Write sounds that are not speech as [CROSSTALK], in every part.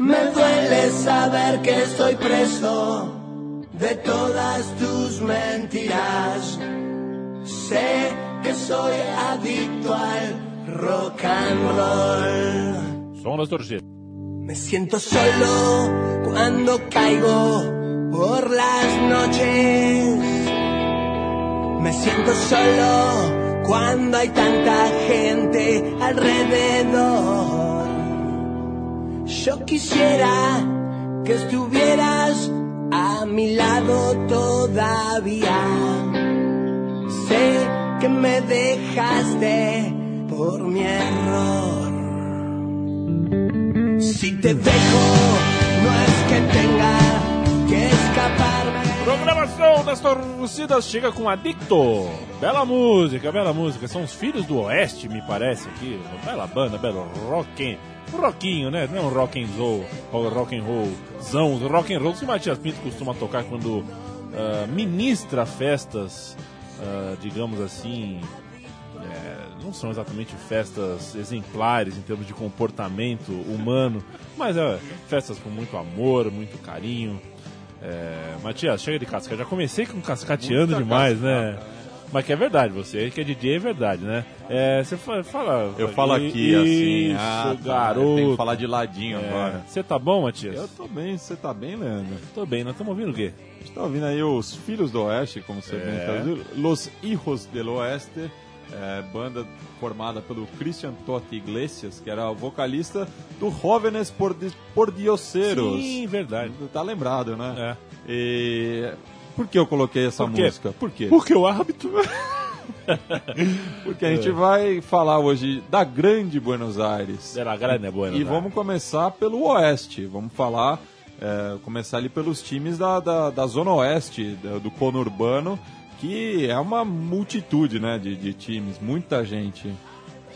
Me duele saber que estoy preso de todas tus mentiras. Sé que soy adicto al rock and roll. Som das torcidas. Me siento solo cuando caigo por las noches. Me siento solo cuando hay tanta gente alrededor. Yo quisiera que estuvieras a mi lado todavía. Sé que me dejaste por mi error. Si te dejo, no es que tenga que escaparme. Programação das torcidas chega com Adicto. Bela música, bela música. São os Filhos do Oeste, me parece aqui. Bela banda, belo rock. Rockinho, né? Não é um rock and roll, ou rock and zão, rock and roll que o Matias Pinto costuma tocar quando ah, ministra festas, ah, digamos assim, é, não são exatamente festas exemplares em termos de comportamento humano, mas é festas com muito amor, muito carinho. É, Matias, chega de casca. Já comecei com cascateando Muita demais, cascata. né? Mas que é verdade, você que é DJ é verdade, né? É, você fa- fala. Eu falo aqui assim, ah, tá, garoto. tenho que falar de ladinho É, agora. Você tá bom, Matias? Eu tô bem, você tá bem, Leandro? tô bem, nós estamos ouvindo o quê? A gente tá ouvindo aí os Filhos do Oeste, como você bem É. traduziu, Los Hijos del Oeste, é, banda formada pelo Christian Totti Iglesias, que era o vocalista do Jóvenes por, por Dioceros. Sim, verdade. Tá lembrado, né? É. E... Por que eu coloquei essa Por música? Por quê? Porque o hábito. [LAUGHS] Porque a gente vai falar hoje da grande Buenos Aires. Era grande, é boa, E vamos começar pelo Oeste. Vamos falar, é, começar ali pelos times da, da, da Zona Oeste, da- do conurbano, que é uma multitude né, de, de times, muita gente.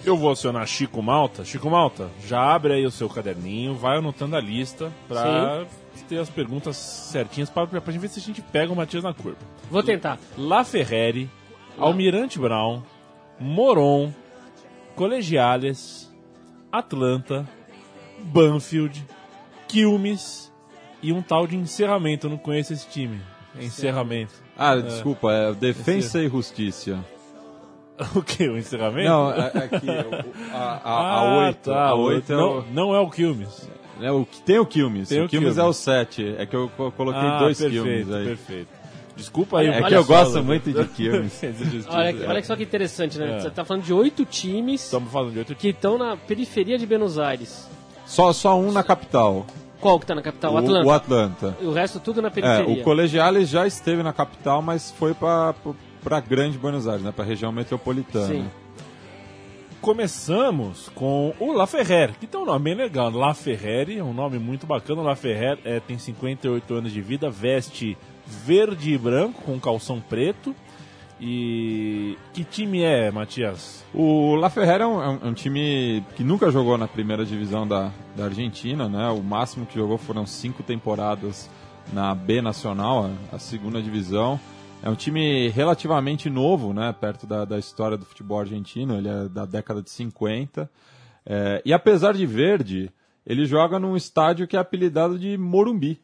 Eu vou acionar Chico Malta. Chico Malta, já abre aí o seu caderninho, vai anotando a lista pra ter as perguntas certinhas pra, pra gente ver se a gente pega o Matias na curva. Vou tentar. La Ferreri, Almirante Brown, Moron, Colegiales, Atlanta, Banfield, Quilmes e um tal de encerramento. Eu não conheço esse time. É encerramento. Ah, desculpa, é Defensa e Justiça. [LAUGHS] O que? O encerramento? Não, é, é que o- a, a, a Ah, 8, tá, a o- 8 é não, não é o Quilmes. é o que tem o Quilmes. Tem o o é o 7. É que eu co- coloquei Ah, dois perfeito, Quilmes aí. perfeito. Desculpa aí. É o que eu pessoal gosto da- muito de [LAUGHS] Quilmes. Defesa. Olha, olha só que interessante, né? É. Você tá falando de oito times Estamos falando de outro que estão na periferia de Buenos Aires. Só, só um na capital. Qual que tá na capital? O Atlanta. O Atlanta. E o resto tudo na É, periferia. o Colegiales já esteve na capital, mas foi para para grande Buenos Aires, né, para região metropolitana. Sim. Começamos com o La Ferrer, que tem um nome bem legal. La Ferreri, é um nome muito bacana. La Ferrer é, tem 58 anos de vida, veste verde e branco com calção preto. E que time é, Matias? O La Ferrera é um, é um- é um time que nunca jogou na primeira divisão da, da Argentina, né? O máximo que jogou foram cinco temporadas na B Nacional, a, a segunda divisão. É um time relativamente novo, né? Perto da, da história do futebol argentino, ele é da década de 50. É, e apesar de verde, ele joga num estádio que é apelidado de Morumbi.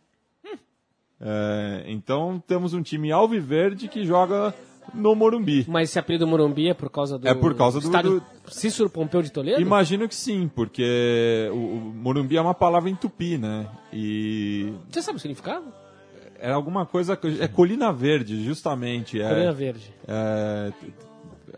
É, então temos um time alviverde que joga no Morumbi. Mas esse apelido Morumbi é por causa do. É por causa do- estádio do- Cícero Pompeu de Toledo? Imagino que sim, porque o, o Morumbi é uma palavra em tupi, né? E Você sabe o significado? é alguma coisa. É colina verde, justamente. É, Colina Verde. é,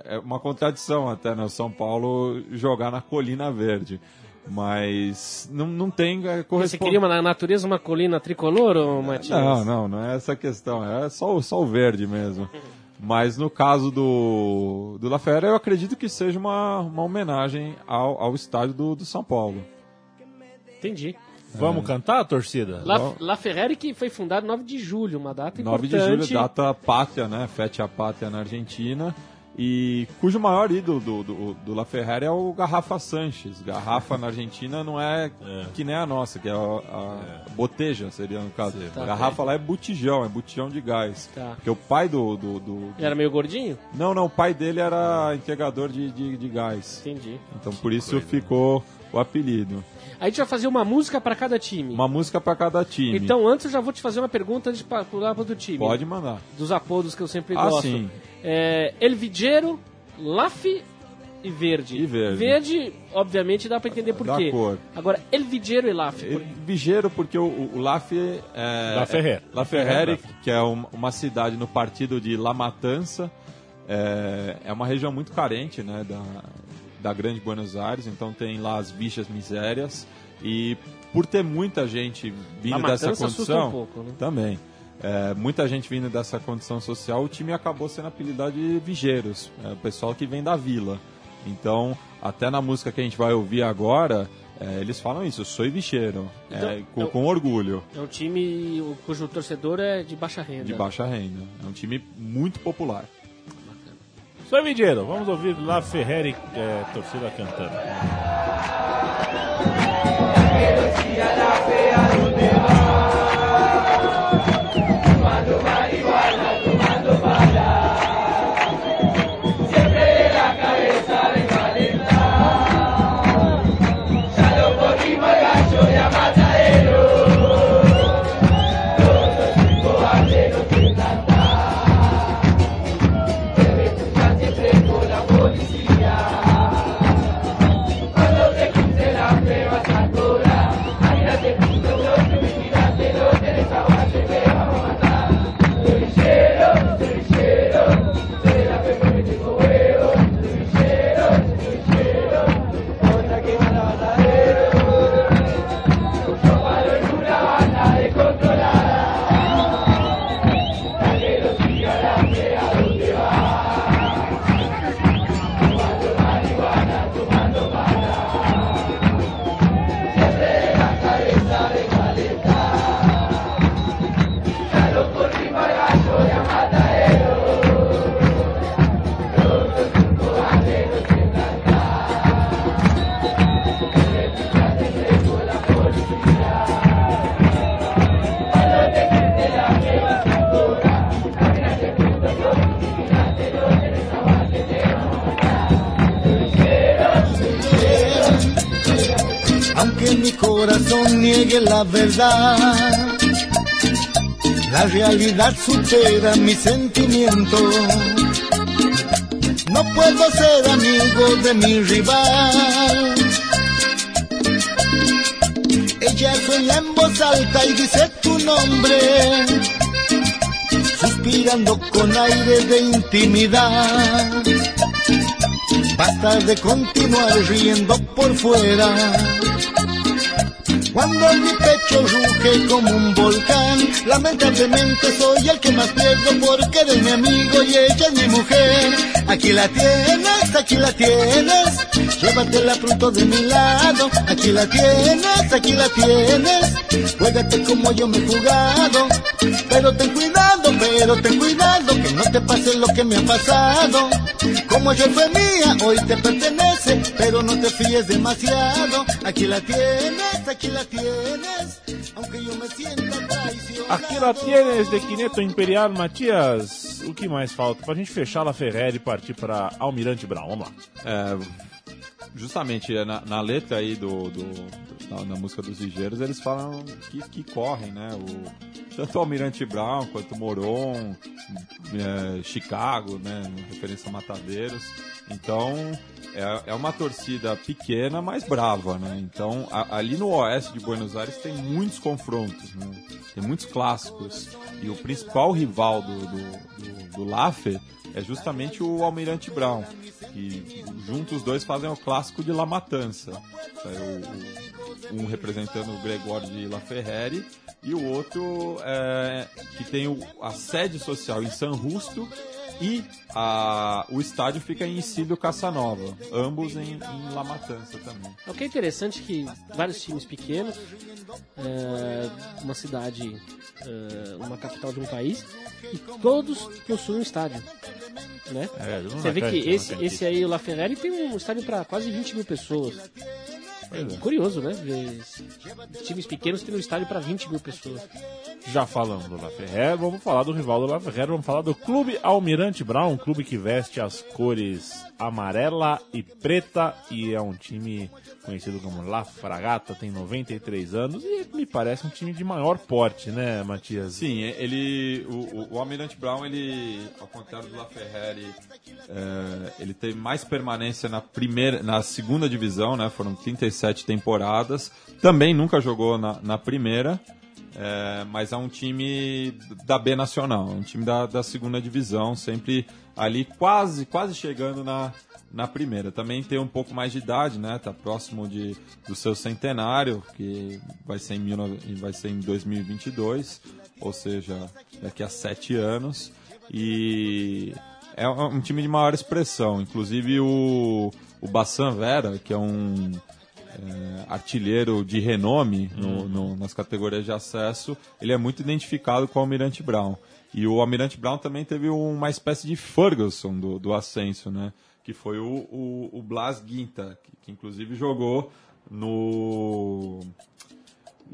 é uma contradição até, né? O São Paulo jogar na colina verde. Mas não, não tem é, Você queria uma, na natureza uma colina tricolor, ô Matias? Não, não, não é essa a questão. É só, o- só o verde mesmo. [LAUGHS] Mas no caso do, do La Fera, eu acredito que seja uma, uma homenagem ao, ao estádio do, do São Paulo. Entendi. Vamos cantar, torcida? La, La Ferrari que foi fundado 9 de julho, uma data 9 de importante. julho, data pátria, né? Fete a pátria na Argentina. E cujo maior ídolo do, do, do La Ferrari é o Garrafa Sanches. Garrafa na Argentina não é, que nem a nossa, que é a, a boteja, seria no caso. Tá. Garrafa lá é botijão, é botijão de gás. Tá. Porque o pai do, do, do- era meio gordinho? Não, não, o pai dele era entregador de, de, de gás. Entendi. Então por isso ficou o apelido. A gente vai fazer uma música pra cada time. Uma música pra cada time. Então, antes eu já vou te fazer uma pergunta antes de pular pro outro time. Pode mandar. Dos apodos que eu sempre Ah, gosto. sim. É, El Vigero, Laf e Verde. E Verde. Verde, obviamente, dá pra entender por Da quê. cor. Agora, El Vigero e Laf. Por- porque o, o, Laf é... La Ferrer. La Ferrere, que é um- uma cidade no partido de La Matança. É, é uma região muito carente né, da, da Grande Buenos Aires, então tem lá as bichas misérias. E por ter muita gente vindo La dessa condição... um pouco, né? Também. É, muita gente vindo dessa condição social, o time acabou sendo apelidado de Vigeiros, é, o pessoal que vem da vila. Então, até na música que a gente vai ouvir agora, é, eles falam isso, eu sou Vicheiro, Então, é, com, eu- com orgulho, É um time cujo torcedor é de baixa renda. de baixa renda. É um time muito popular. Sou Vidiero, vamos ouvir La Ferreri, é, torcida cantando. Mi corazón niegue la verdad, la realidad supera mi sentimiento. No puedo ser amigo de mi rival. Ella sueña en voz alta y dice tu nombre, suspirando con aire de intimidad. Basta de continuar riendo por fuera. Cuando mi pecho ruge como un volcán, lamentablemente soy el que más pierdo porque eres mi amigo y ella es mi mujer. Aquí la tienes, aquí la tienes, llévatela pronto de mi lado. Aquí la tienes, aquí la tienes, juégate como yo me he jugado. Pero ten cuidado, pero ten cuidado, que no te pase lo que me ha pasado. Como ayer fue mía, hoy te pertenece, pero no te fíes demasiado. Aquí la tienes, aquí la tienes, aunque yo me sienta traicionado. Aqui la tienes de Quineto Imperial, Matias. O que mais falta? Pra gente fechar La Ferreri e partir pra Almirante Brown. Vamos lá. É, justamente é, na, na letra aí do, do- na, na música dos ligeiros eles falam que, que correm, né? O, tanto o Almirante Brown quanto o Moron, é, Chicago, né? Referência a Matadeiros. Então é, é uma torcida pequena, mas brava, né? Então a- ali no oeste de Buenos Aires tem muitos confrontos, né? Tem muitos clássicos. E o principal rival do, do, do, do Laffer é justamente o Almirante Brown. E juntos os dois fazem o clássico de La Matança. O- um representando o Gregório de La Ferreri e o outro é, que tem o- a sede social em San Justo e a- o estádio fica em Isílio Casanova, ambos em, em La Matança também. O que é interessante é que vários times pequenos, é, uma cidade, é, uma capital de um país, e todos possuem um estádio. Né? É, Você vê que esse, esse aí, o La Ferrari, tem um estádio para quase 20 mil pessoas. É curioso, né? Ver times pequenos tendo um estádio para 20 mil pessoas. Já falamos do La Ferrer, vamos falar do rival do La Ferrer, vamos falar do Clube Almirante Brown, um clube que veste as cores amarela e preta e é um time conhecido como La Fragata, tem 93 anos e me parece um time de maior porte, né, Matias? Sim, ele, o, o, Almirante Brown, ele, ao contrário do La Ferrari, é, ele teve mais permanência na primeira, na segunda divisão, né? Foram 37 temporadas. Também nunca jogou na, na primeira. É, mas é um time da B Nacional, um time da, da segunda divisão, sempre ali quase, quase chegando na, na primeira. Também tem um pouco mais de idade, né? Tá próximo de, do seu centenário, que vai ser, em, vai ser em 2022, ou seja, daqui a sete anos. E é um time de maior expressão. Inclusive o, o Bassan Vera, que é um é, artilheiro de renome no, no, nas categorias de acesso, ele é muito identificado com o Almirante Brown. E o Almirante Brown também teve uma espécie de Ferguson do, do ascenso, né? Que foi o, o, o Blas Guinta, que, que inclusive jogou no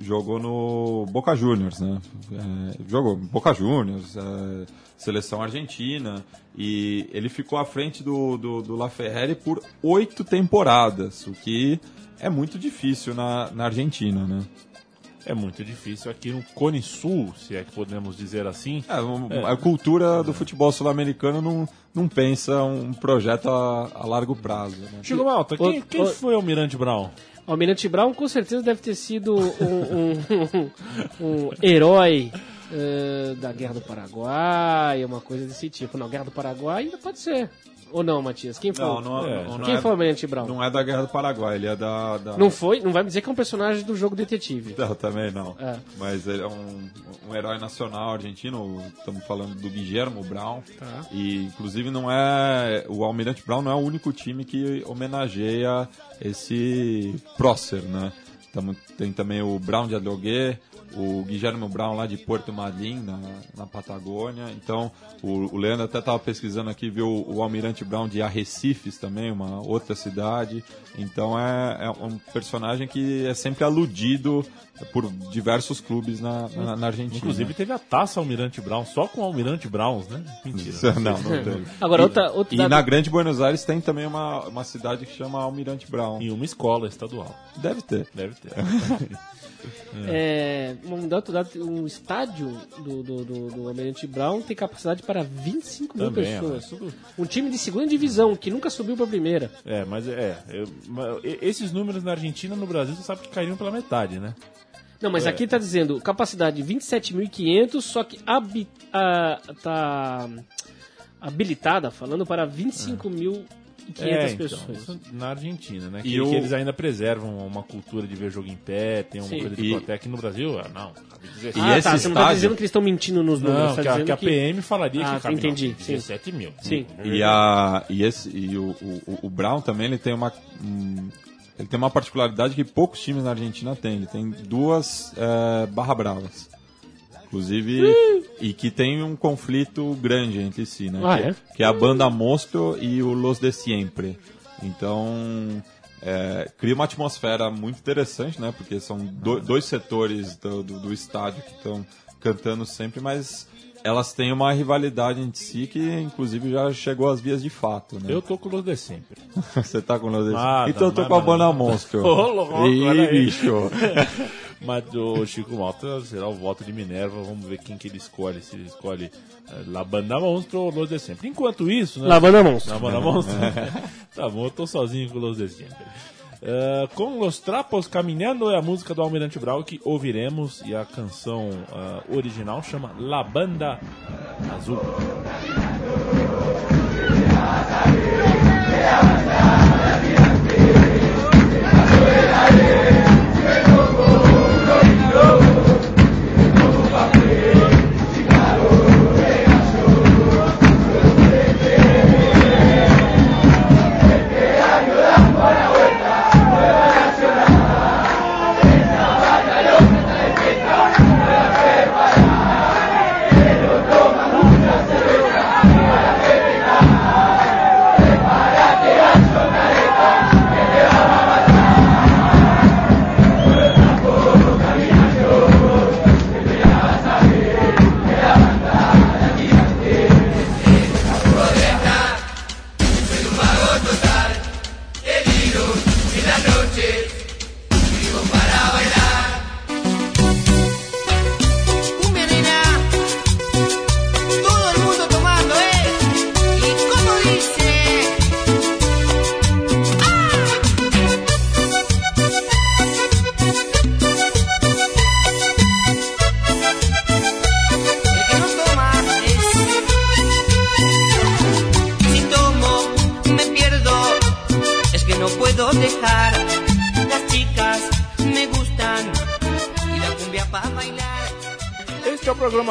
jogou no Boca Juniors, né? É, jogou Boca Juniors, é, seleção argentina, e ele ficou à frente do, do, do La Ferrari por oito temporadas, o que é muito difícil na, na Argentina, né? É muito difícil aqui no Cone Sul, se é que podemos dizer assim. É, é. A cultura do futebol sul-americano não, não pensa um projeto a, a largo prazo. Né? Chico Malta, quem, quem foi o Almirante Brown? O Almirante Brown com certeza deve ter sido um, um, um, um herói uh, da Guerra do Paraguai, uma coisa desse tipo. Não, Guerra do Paraguai ainda pode ser. Ou não, Matias? Quem foi? Não, não, é. não, não Quem é, foi o Almirante Brown? Não é da Guerra do Paraguai, ele é da. da... Não foi? Não vai me dizer que é um personagem do jogo Detetive. Não, também não. É. Mas ele é um, um herói nacional argentino, estamos falando do Guillermo Brown. Tá. E inclusive não é. O Almirante Brown não é o único time que homenageia esse prócer, né? Tamo, tem também o Brown de Adlogué, o Guilherme Brown lá de Porto Marim, na, na Patagônia. Então, o, o Leandro até estava pesquisando aqui, viu o, Almirante Brown de Arrecifes também, uma outra cidade. Então, é, é um personagem que é sempre aludido por diversos clubes na, na, na Argentina. Inclusive teve a taça Almirante Brown, só com Almirante Browns, né? Mentira. [LAUGHS] não, não teve. Agora, outra, outra E na Grande Buenos Aires tem também uma, uma cidade que chama Almirante Brown. E uma escola estadual. Deve ter. Deve ter. [LAUGHS] É, um, dado, um estádio do, do, do, do Almirante Brown tem capacidade para 25 mil Também, pessoas. é, tudo- Um time de segunda divisão que nunca subiu para a primeira. É, mas é. eu- esses números na Argentina no Brasil você sabe que caíram pela metade, né? Não, mas É. aqui tá dizendo capacidade 27.500, só que habi, ah, tá habilitada, falando para 25.500 É, então, pessoas. na Argentina, né? E Que, o- que eles ainda preservam uma cultura de ver jogo em pé, tem uma Sim. coisa de E-. Aqui no Brasil, ah, não. cabe 17. E ah, esse tá, você não tá estádio- dizendo que eles estão mentindo nos números, Não, tá que a, que a PM falaria Ah, que cabe entendi, não, sim. 17 mil. Sim. E, a, e, esse, e o, o, o Brown também ele tem uma. um, ele tem uma particularidade que poucos times na Argentina têm. Ele tem duas é, barra bravas. Inclusive, e que tem um conflito grande entre si, né? Ah, que, é? que é a banda Monstro e o Los de Siempre. Então, é, cria uma atmosfera muito interessante, né? Porque são do- dois setores do, do, do estádio que estão cantando sempre, mas elas têm uma rivalidade entre si que, inclusive, já chegou às vias de fato, né? Eu tô com o Los de sempre. [LAUGHS] Você tá com o Los de Siempre? Nada, Então eu tô nada, com a banda. Monstro. [LAUGHS] Ô, louco, Ih, bicho. [LAUGHS] Mas o Chico Malta será o voto de Minerva. Vamos ver quem que ele escolhe. Se ele escolhe eh, La Banda Monstro ou Los de sempre. Enquanto isso, né? Lavando a monstro. La Banda Monstro. [LAUGHS] tá bom, eu tô sozinho com Los de sempre. Eh, com Los Trapos Caminhando é a música do Almirante Brau que ouviremos e a canção ah, original chama La Banda Azul. Thank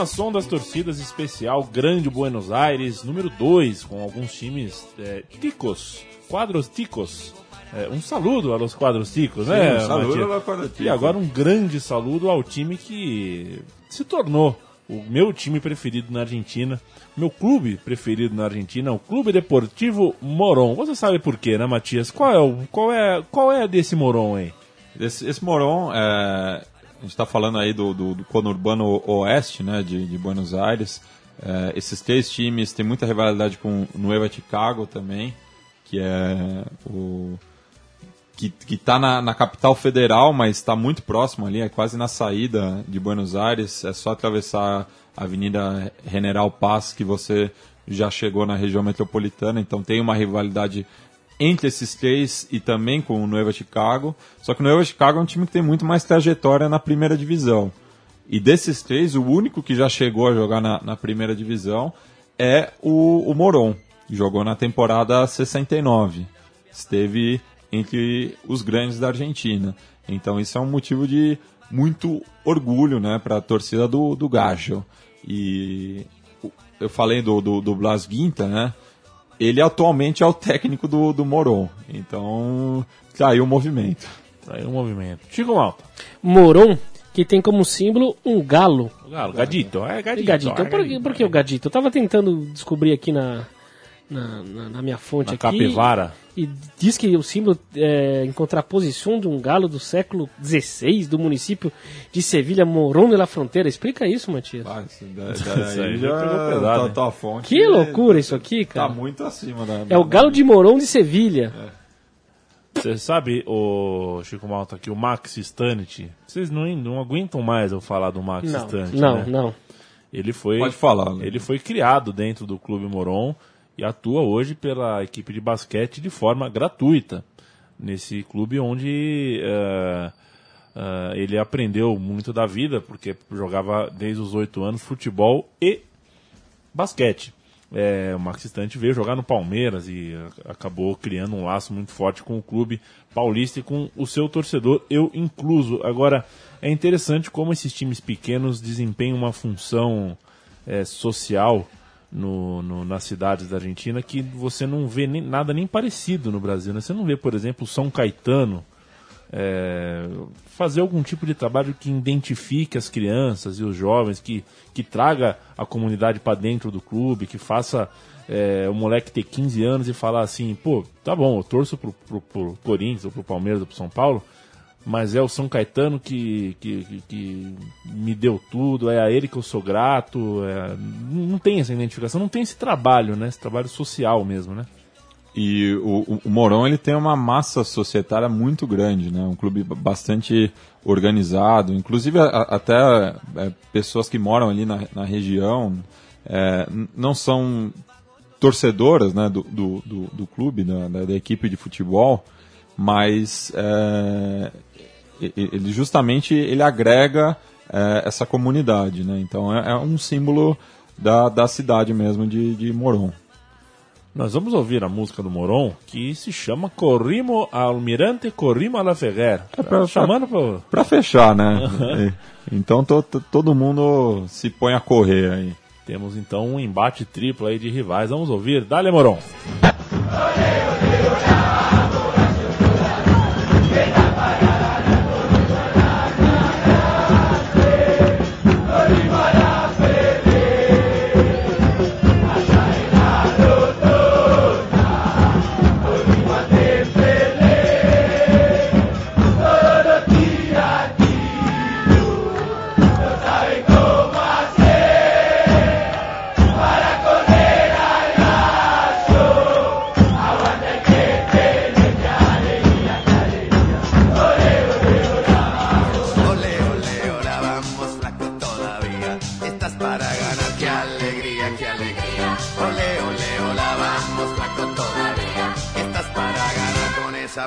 Som das Torcidas especial Grande Buenos Aires, número 2, com alguns times é, ticos, quadros ticos. É, um saludo aos quadros ticos, né? um saludo Matias? aos quadros ticos. E agora um grande saludo ao time que se tornou o meu time preferido na Argentina, meu clube preferido na Argentina, o Clube Deportivo Moron. Você sabe por quê, né, Matias? Qual é, o, qual é, qual é desse Moron aí? Esse, esse Moron, é, a gente está falando aí do, do, do conurbano oeste, né, de, de Buenos Aires. É, esses três times têm muita rivalidade com o Nueva Chicago também, que é o que está na, na capital federal, mas está muito próximo ali, é quase na saída de Buenos Aires. É só atravessar a Avenida General Paz que você já chegou na região metropolitana. Então tem uma rivalidade entre esses três e também com o Nueva Chicago. Só que o Nueva Chicago é um time que tem muito mais trajetória na primeira divisão. E desses três, o único que já chegou a jogar na, na primeira divisão é o, o Moron, que jogou na temporada 69. Esteve entre os grandes da Argentina. Então isso é um motivo de muito orgulho né, para a torcida do, do Gajo. E eu falei do, do, do Blas Guinta, né? Ele atualmente é o técnico do, do Moron. Então tá aí o movimento. Tá aí o movimento. Chico Malta. Moron, que tem como símbolo um galo. O Galo, Gadito. É E Gadito. gadito. é Por, que- por que o gadito? Eu tava tentando descobrir aqui na, na, na- na minha fonte Na aqui. capivara. E diz que o símbolo é em contraposição de um galo do século XVI do município de Sevilha, Morón de la Fronteira. Explica isso, Matias. Ah, isso da- Isso daí [LAUGHS] aí já pegou pesado, tua- hein? tua fonte Que loucura isso aqui, Tá cara. muito acima da. É o galo de Morón de Sevilha. Você sabe, o Chico Malta, que o Max Stanit, vocês não, não aguentam mais eu falar do Max Não, Stanit, não, né? não. Ele foi, Pode falar. né? ele foi criado dentro do Clube Moron e atua hoje pela equipe de basquete de forma gratuita nesse clube onde eh, eh, ele aprendeu muito da vida, porque jogava desde os oito anos futebol e basquete. É, o Max Stante veio jogar no Palmeiras e a- acabou criando um laço muito forte com o clube paulista e com o seu torcedor, eu incluso. Agora, é interessante como esses times pequenos desempenham uma função é, social no, no- nas cidades da Argentina que você não vê nem- nada nem parecido no Brasil. né? Você não vê, por exemplo, São Caetano é, fazer algum tipo de trabalho que identifique as crianças e os jovens, que, que traga a comunidade para dentro do clube, que faça é, o moleque ter 15 anos e falar assim, pô, tá bom, eu torço pro, pro, pro Corinthians, ou pro Palmeiras, ou pro São Paulo, mas é o São Caetano que, que, que- que me deu tudo, é a ele que eu sou grato, é, não tem essa identificação, não tem esse trabalho, né, esse trabalho social mesmo, né? E o, o- o Moron ele tem uma massa societária muito grande, né? Um clube ba- bastante organizado, inclusive a- até é, pessoas que moram ali na, na região é, não são torcedoras, né, do, do, do, do clube, da, da equipe de futebol, mas é, ele justamente ele agrega é, essa comunidade, né? Então é, é um símbolo da, da cidade mesmo de, de Moron. Nós vamos ouvir a música do Moron, que se chama Corrimo Almirante Corrimo alla Ferrer. pra- chamando pro... Pra fechar, né? Então to- to- todo mundo se põe a correr aí. Temos então um embate triplo aí de rivais. Vamos ouvir. Dale, Moron.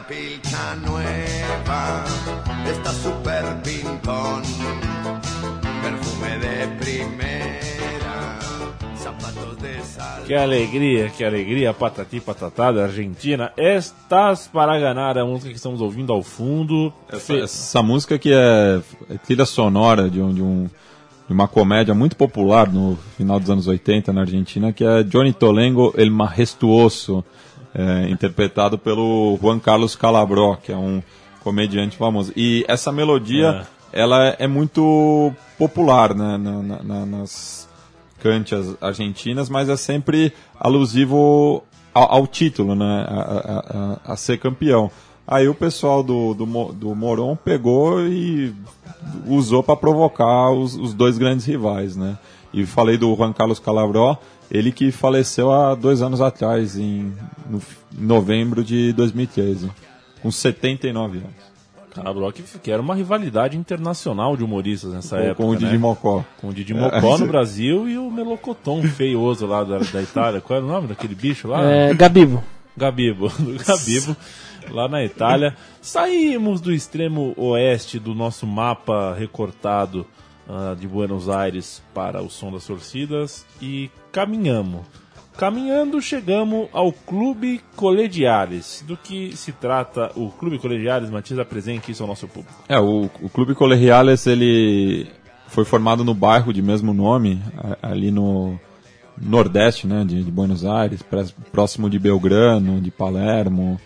Pilcha nueva. Está super pintón. Perfume de primera. Zapatos de sal. Que alegria, que alegria, patati patatá da Argentina. Estás para ganhar a música que estamos ouvindo ao fundo. Essa, essa música que é, é trilha sonora de, um, de, um, de uma comédia muito popular no final dos anos 80 na Argentina, que é Johnny Tolengo El Majestuoso, é, interpretado pelo Juan Carlos Calabró, que é um comediante famoso. E essa melodia, ela é muito popular né, na- na- na- nas cantias argentinas, mas é sempre alusivo ao, ao título, né, a, a- a- a ser campeão. Aí o pessoal do, do, do Moron pegou e usou para provocar os, os dois grandes rivais, né? E falei do Juan Carlos Calabró, ele que faleceu há dois anos atrás, em no novembro de 2013, com 79 anos. Calabró, que, que era uma rivalidade internacional de humoristas nessa Com- época. com o né? Didi Mocó. Com o Didi Mocó no Brasil e o Melocoton feioso lá da, da Itália. Qual era o nome daquele bicho lá? É, Gabibo. Gabibo, [LAUGHS] do Gabibo, lá na Itália. Saímos do extremo oeste do nosso mapa recortado ah, de Buenos Aires para o som das torcidas e caminhamos. Caminhando, chegamos ao Clube Colediales. Do que se trata o Clube Colediales? Matias, apresente isso ao nosso público. É, o, o Clube Colegiales, ele foi formado no bairro de mesmo nome, ali no nordeste, né, de, de Buenos Aires, próximo de Belgrano, de Palermo,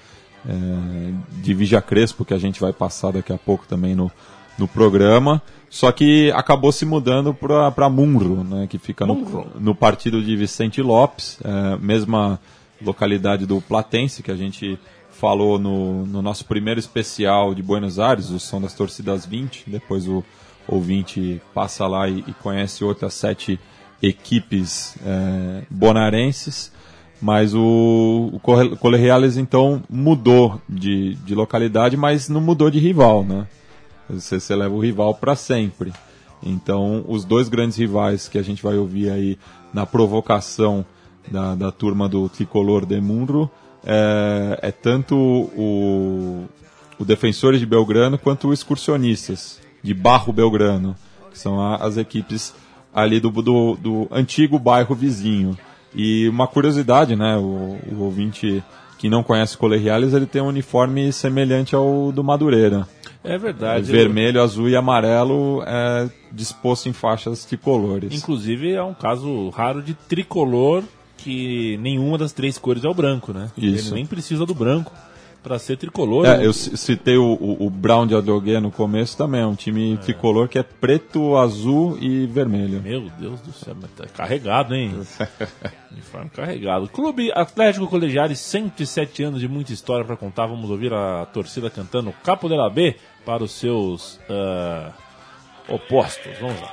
é, de Vija Crespo, que a gente vai passar daqui a pouco também no, no programa. Só que acabou se mudando para Munro, né, que fica no, no partido de Vicente Lopes, é, mesma localidade do Platense, que a gente falou no, no nosso primeiro especial de Buenos Aires, o Som das Torcidas 20. Depois o ouvinte passa lá e, e conhece outras sete equipes é, bonarenses. Mas o, o Corre- Colegiales, então, mudou de, de localidade, mas não mudou de rival, né? Você, você leva o rival para sempre. Então, os dois grandes rivais que a gente vai ouvir aí na provocação da, da turma do Tricolor de Munro é, é tanto o, o Defensores de Belgrano quanto o Excursionistas de Barro Belgrano, que são a- as equipes ali do, do, do antigo bairro vizinho. E uma curiosidade, né? O, o ouvinte que não conhece o Colegiales, ele tem um uniforme semelhante ao do Madureira. É verdade. Vermelho, azul e amarelo é disposto em faixas tricolores. Inclusive é um caso raro de tricolor que nenhuma das três cores é o branco, né? Isso. Ele nem precisa do branco para ser tricolor. É, eu ci- citei o, o, o Brown de Adrogué no começo também, é um time tricolor que é preto, azul e vermelho. Meu Deus do céu, mas tá carregado, hein? [LAUGHS] Uniforme carregado. Clube Atlético Colegiales, 107 anos de muita história para contar. Vamos ouvir a torcida cantando Capo de la B para os seus ah, opostos. Vamos lá.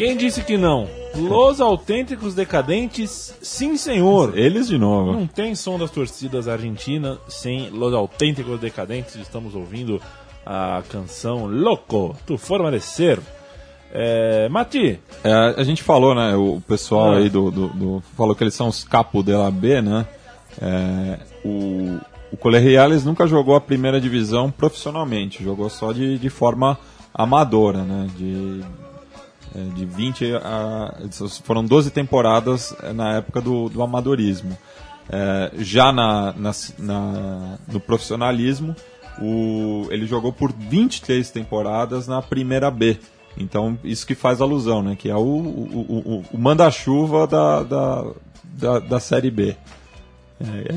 Quem disse que não? Los Autênticos Decadentes, sim senhor. Eles de novo. Não tem som das torcidas argentinas sem Los Autênticos Decadentes. Estamos ouvindo a canção Loco, Tu Forma de Ser. É, Mati, É, a gente falou, né? O pessoal Ah. aí do, do- do- falou que eles são os capo de la B, né? É, o, o Colegiales nunca jogou a primeira divisão profissionalmente, jogou só de, de forma amadora, né? De, de 20 a. Foram 12 temporadas é, na época do, do amadorismo. É, já na, na- na- no profissionalismo, o, ele jogou por 23 temporadas na primeira B. Então, isso que faz alusão, né? Que é o, o, o- o manda-chuva da, da, da, da Série B.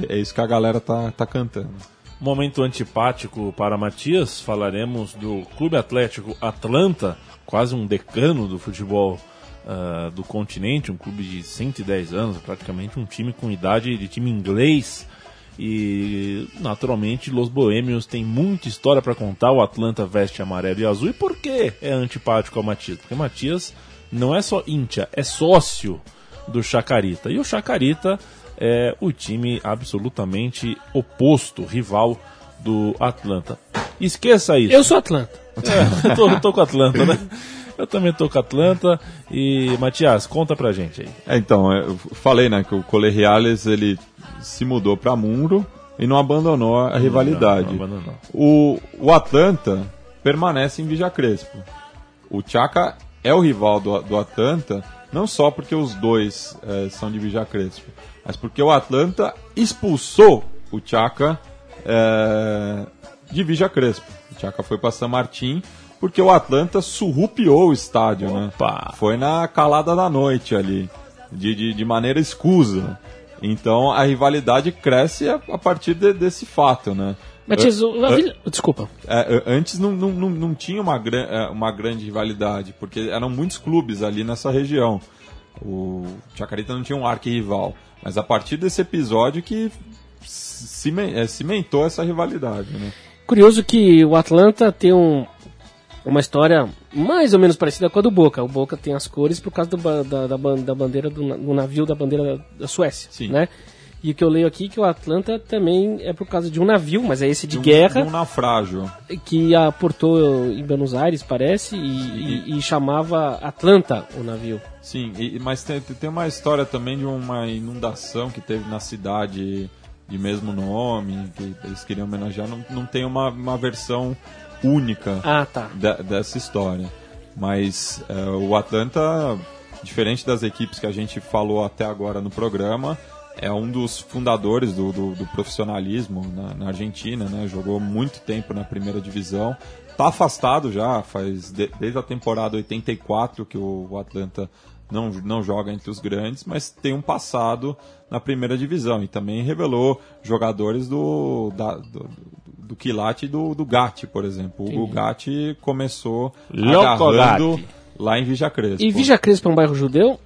É, é isso que a galera tá, tá cantando. Momento antipático para Matias, falaremos do Clube Atlético Atlanta, quase um decano do futebol ah, do continente, um clube de 110 anos, praticamente um time com idade de time inglês. E naturalmente, Los Boêmios tem muita história para contar. O Atlanta veste amarelo e azul. E por que é antipático ao Matias? Porque Matias não é só íntia, é sócio do Chacarita. E o Chacarita é o time absolutamente oposto, rival do Atlanta. Esqueça isso. Eu sou Atlanta. É, eu tô, tô com o Atlanta, né? Eu também tô com o Atlanta. E, Matias, conta pra gente aí. É, então, eu falei, né, que o Cole Reales, ele se mudou para Munro e não abandonou a rivalidade. Não, não abandonou. O, o Atlanta permanece em Vija Crespo. O Chaka é o rival do, do Atlanta, não só porque os dois eh, são de Vija Crespo, mas porque o Atlanta expulsou o Chaka eh, de Vija Crespo. O Chaka foi para San Martín porque o Atlanta surrupiou o estádio, Opa! né? Foi na calada da noite ali, de, de, de maneira escusa. Então a rivalidade cresce a, a partir de- desse fato, né? Matias, É, Vila- desculpa. é, antes não, não, não, não tinha uma, gran- é, uma grande rivalidade, porque eram muitos clubes ali nessa região. O Chacarita não tinha um arquirrival. Mas a partir desse episódio que é, cimentou essa rivalidade, né? Curioso que o Atlanta tem um, uma história mais ou menos parecida com a do Boca. O Boca tem as cores por causa do da, da, da bandeira do, do navio da bandeira da, da Suécia, Sim. né? E o que eu leio aqui é que o Atlanta também é por causa de um navio, mas é esse de um- guerra, de um naufrágio. que aportou em Buenos Aires, parece, e, e- e chamava Atlanta o navio. Sim, e- mas tem, tem uma história também de uma inundação que teve na cidade de mesmo nome, que eles queriam homenagear. Não, não tem uma, uma versão única Ah, tá. de- dessa história. Mas é, o Atlanta, diferente das equipes que a gente falou até agora no programa, é um dos fundadores do, do- do profissionalismo na, na Argentina, né? Jogou muito tempo na primeira divisão. Tá afastado já, faz de- desde a temporada 84 que o, o Atlanta não, não joga entre os grandes, mas tem um passado na primeira divisão e também revelou jogadores do, da, do, do Quilate e do, do Gatti, por exemplo. O Gatti começou Loco agarrando Gatti. lá em Vija Crespo. E Vija Crespo é um bairro judeu?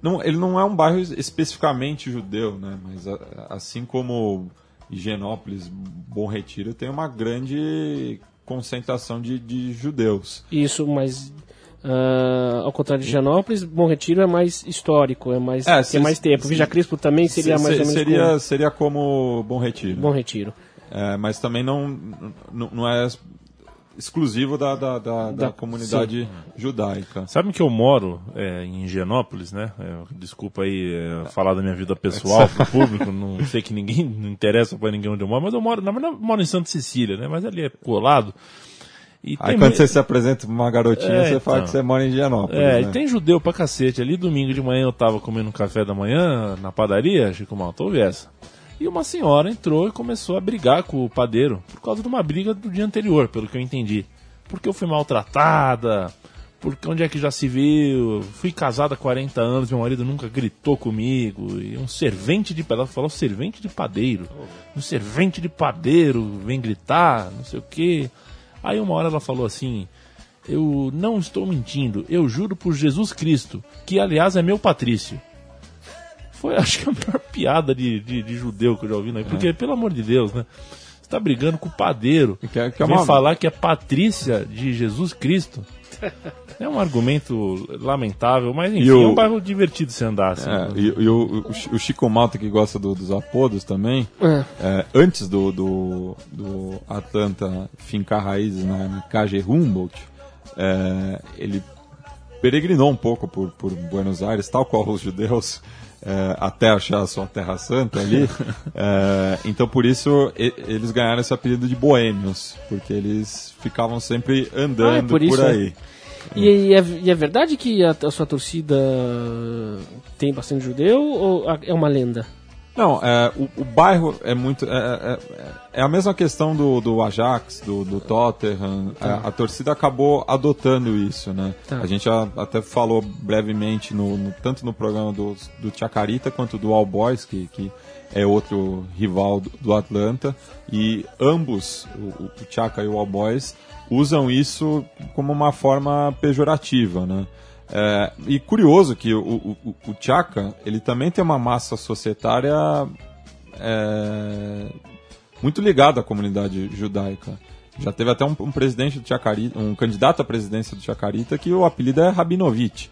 Não, ele não é um bairro especificamente judeu, né? Mas assim como Higienópolis, Bom Retiro, tem uma grande concentração de, de judeus. Isso, mas ah, ao contrário de Janópolis, Bom Retiro é mais histórico, é mais, É, tem se- mais tempo. se- Vija Crespo também seria Se- mais ou menos seria, como seria como Bom Retiro. Bom Retiro. É, mas também não, não, não é exclusivo da, da, da, da Da- comunidade judaica. Sabe que eu moro é, em Higienópolis, né? É, desculpa aí é, falar da minha vida pessoal pro público, não sei que ninguém não interessa pra ninguém onde eu moro, mas eu moro, na verdade, eu moro em Santa Cecília, né? Mas ali é colado. E Aí quando você se apresenta pra uma garotinha, É, você fala então. que você mora em Gianópolis. É, né? e tem judeu pra cacete. Ali domingo de manhã eu tava comendo um café da manhã na padaria, Chico Malta, ouve essa. E uma senhora entrou e começou a brigar com o padeiro por causa de uma briga do dia anterior, pelo que eu entendi. Porque eu fui maltratada, porque onde é que já se viu? Fui casada há 40 anos, meu marido nunca gritou comigo. E um servente de ela falou servente de padeiro. Um servente de padeiro vem gritar, não sei o quê. Aí uma hora ela falou assim: Eu não estou mentindo, eu juro por Jesus Cristo, que aliás é meu Patrício. Foi, [LAUGHS] acho que a maior piada de, de, de judeu que eu já ouvi, né? Porque, pelo amor de Deus, né? Você tá brigando com o padeiro. Que é- que é Vem uma- falar que é Patrícia de Jesus Cristo. É um argumento lamentável, mas enfim, E o- é um bairro divertido se andar. Assim, É, e, e o, o Chi- o Chico Malta, que gosta do- dos apodos também, É. é, antes do, do, do Atlanta fincar raízes na, na KG Humboldt, é, ele peregrinou um pouco por, por Buenos Aires, tal qual os judeus, é, até achar a sua terra santa ali. É, [LAUGHS] então, por isso, e- eles ganharam esse apelido de boêmios, porque eles ficavam sempre andando Ah, é por por, isso, aí. E, é, e é verdade que a, a sua torcida tem bastante judeu ou é uma lenda? Não, é, o, o bairro é muito. É, é- é a mesma questão do, do Ajax, do, do Tottenham. A, a torcida acabou adotando isso, né? Tá. A gente já até falou brevemente, no, no- tanto no programa do, do Chacarita quanto do All Boys, que, que é outro rival do, do Atlanta. E ambos, o, o Chaka e o All Boys, usam isso como uma forma pejorativa, né? É, e curioso que o, o, o- Chaka, ele também tem uma massa societária é, muito ligada à comunidade judaica. Já teve até um, um presidente do Chacarita, um candidato à presidência do Chacarita que o apelido é Rabinovich.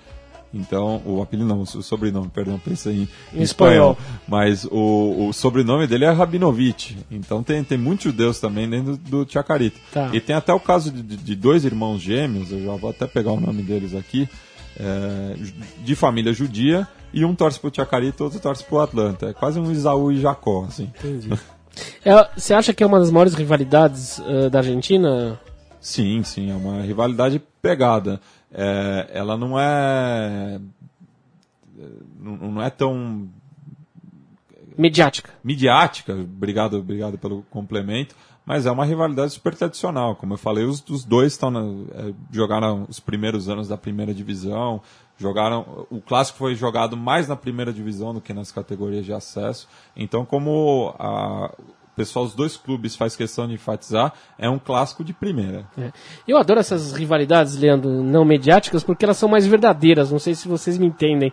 Então, o apelido não, o sobrenome, perdão, pensei em, Em espanhol. Mas o, o sobrenome dele é Rabinovich. Então tem, tem muitos judeus também dentro do, do Chacarita. Tá. E tem até o caso de- de dois irmãos gêmeos, eu já vou até pegar o nome deles aqui, é, de família judia, e um torce pro Chacarita e outro torce pro Atlanta. É quase um Isaú e Jacó, assim. É, Você acha que é uma das maiores rivalidades eh, da Argentina? Sim, sim, é uma rivalidade pegada. É, ela não é. Não, não é tão Mediática. midiática, obrigado, obrigado pelo complemento, mas é uma rivalidade super tradicional. Como eu falei, os, os dois estão é, jogaram os primeiros anos da primeira divisão, jogaram. O clássico foi jogado mais na primeira divisão do que nas categorias de acesso. Então, como a, o pessoal dos dois clubes faz questão de enfatizar, é um clássico de primeira. É. Eu adoro essas rivalidades, Leandro, não mediáticas, porque elas são mais verdadeiras. Não sei se vocês me entendem.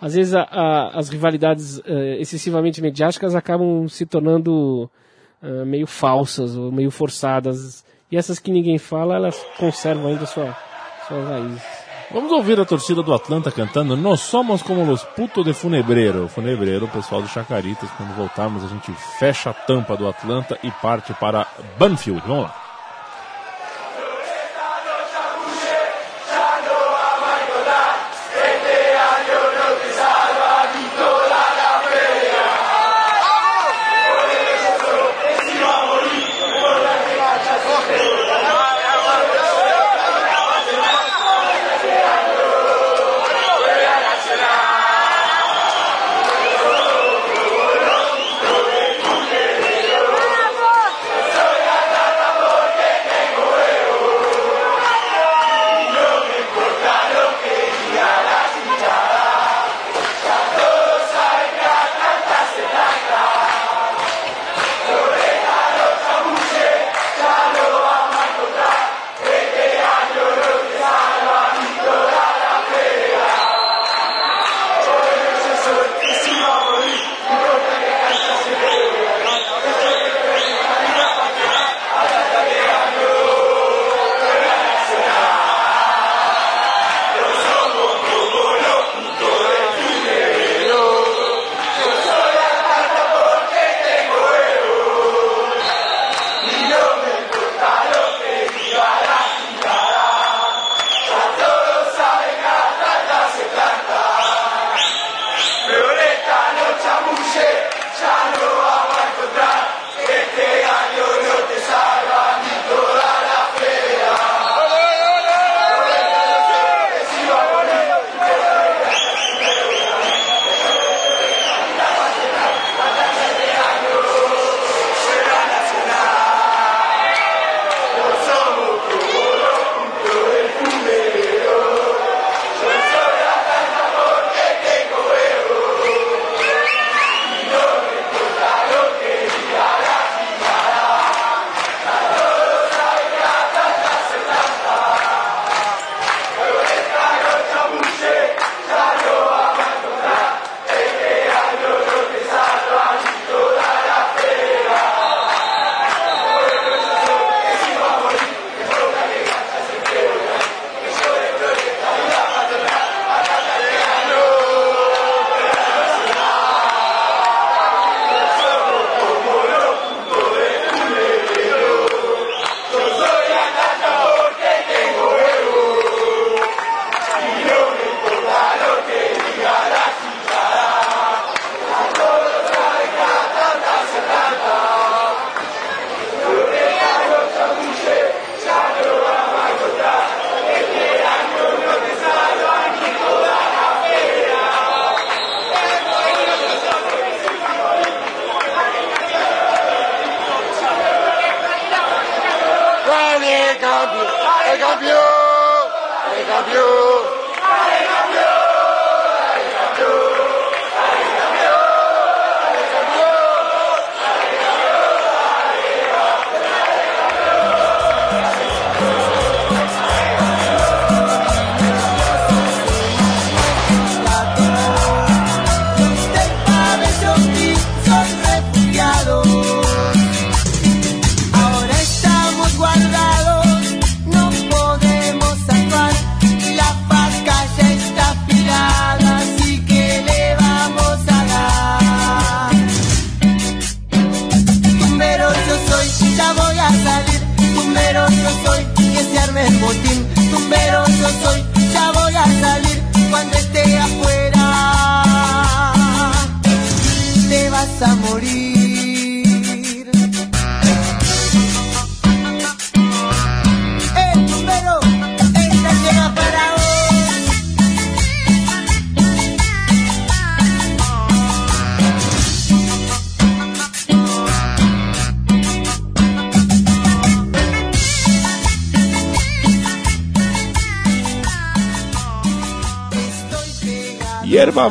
Às vezes a- a- as rivalidades eh, excessivamente mediáticas acabam se tornando eh, meio falsas ou meio forçadas. E essas que ninguém fala, elas conservam ainda sua, suas raízes. Vamos ouvir a torcida do Atlanta cantando Nós somos como los putos de Funebreiro. Funebreiro, o pessoal do Chacaritas. Quando voltarmos, a gente fecha a tampa do Atlanta e parte para Banfield. Vamos lá.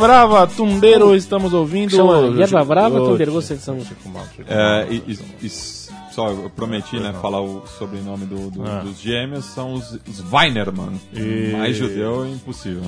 Brava, Tumbeiro, estamos ouvindo. Chama Hierba Brava, Ô, Tumbeiro, você Chico É, e, e- e só, eu prometi, né, falar o sobrenome do- do- Ah. dos gêmeos, são os, os Weinerman. E- Mais judeu impossível.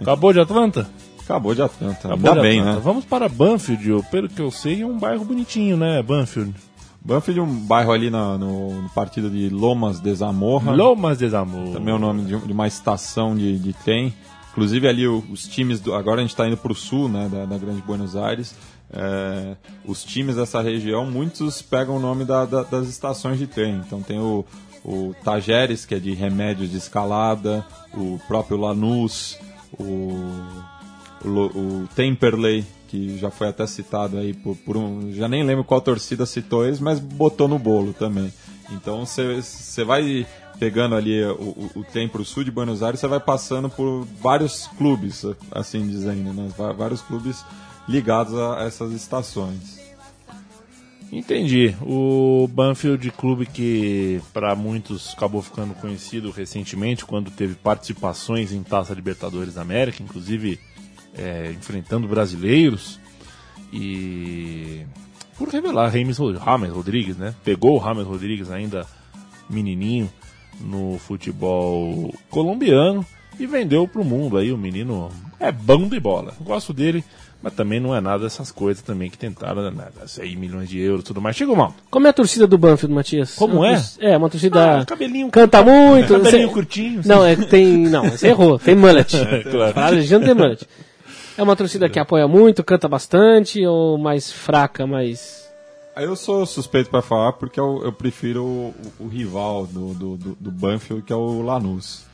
Acabou de Atlanta? Acabou de Atlanta. Acabou Ainda de bem, Atlanta. né? Vamos para Banfield, pelo que eu sei, é um bairro bonitinho, né, Banfield? Banfield é um bairro ali na- no, no partido de Lomas de Zamorra. Lomas de Zamor. Também é o nome de, de uma estação de, de trem. Inclusive ali os times, do, agora a gente está indo para o sul, né, da, da Grande Buenos Aires. É, os times dessa região, muitos pegam o nome da- da- das estações de trem. Então tem o, o Tajeres, que é de remédios de escalada, o próprio Lanús, o, o, o Temperley, que já foi até citado aí por, por um. Já nem lembro qual torcida citou eles, mas botou no bolo também. Então você vai pegando ali o, o, trem para o sul de Buenos Aires, você vai passando por vários clubes, assim dizendo, né? Vários clubes ligados a essas estações. Entendi. O Banfield, clube que para muitos acabou ficando conhecido recentemente quando teve participações em Taça Libertadores da América, inclusive é, enfrentando brasileiros e por revelar James, Ro- James Rodrigues, né? Pegou o James Rodrigues ainda menininho no futebol colombiano e vendeu pro mundo aí. O menino é bom de bola. Gosto dele, mas também não é nada dessas coisas também que tentaram, né? 100 milhões de euros e tudo mais. Chega, mal. Como é a torcida do Banfield, Matias? Como é? tor- É, uma torcida... Ah, cabelinho- Canta muito. Cabelinho Cê- curtinho. Não, é, tem... Não, você errou. Tem mullet. [LAUGHS] claro. Para a legião tem mullet. É uma torcida que apoia muito, canta bastante, ou mais fraca, mais... Aí eu sou suspeito para falar porque eu, eu prefiro o, o- o rival do, do, do, do Banfield, que é o Lanús.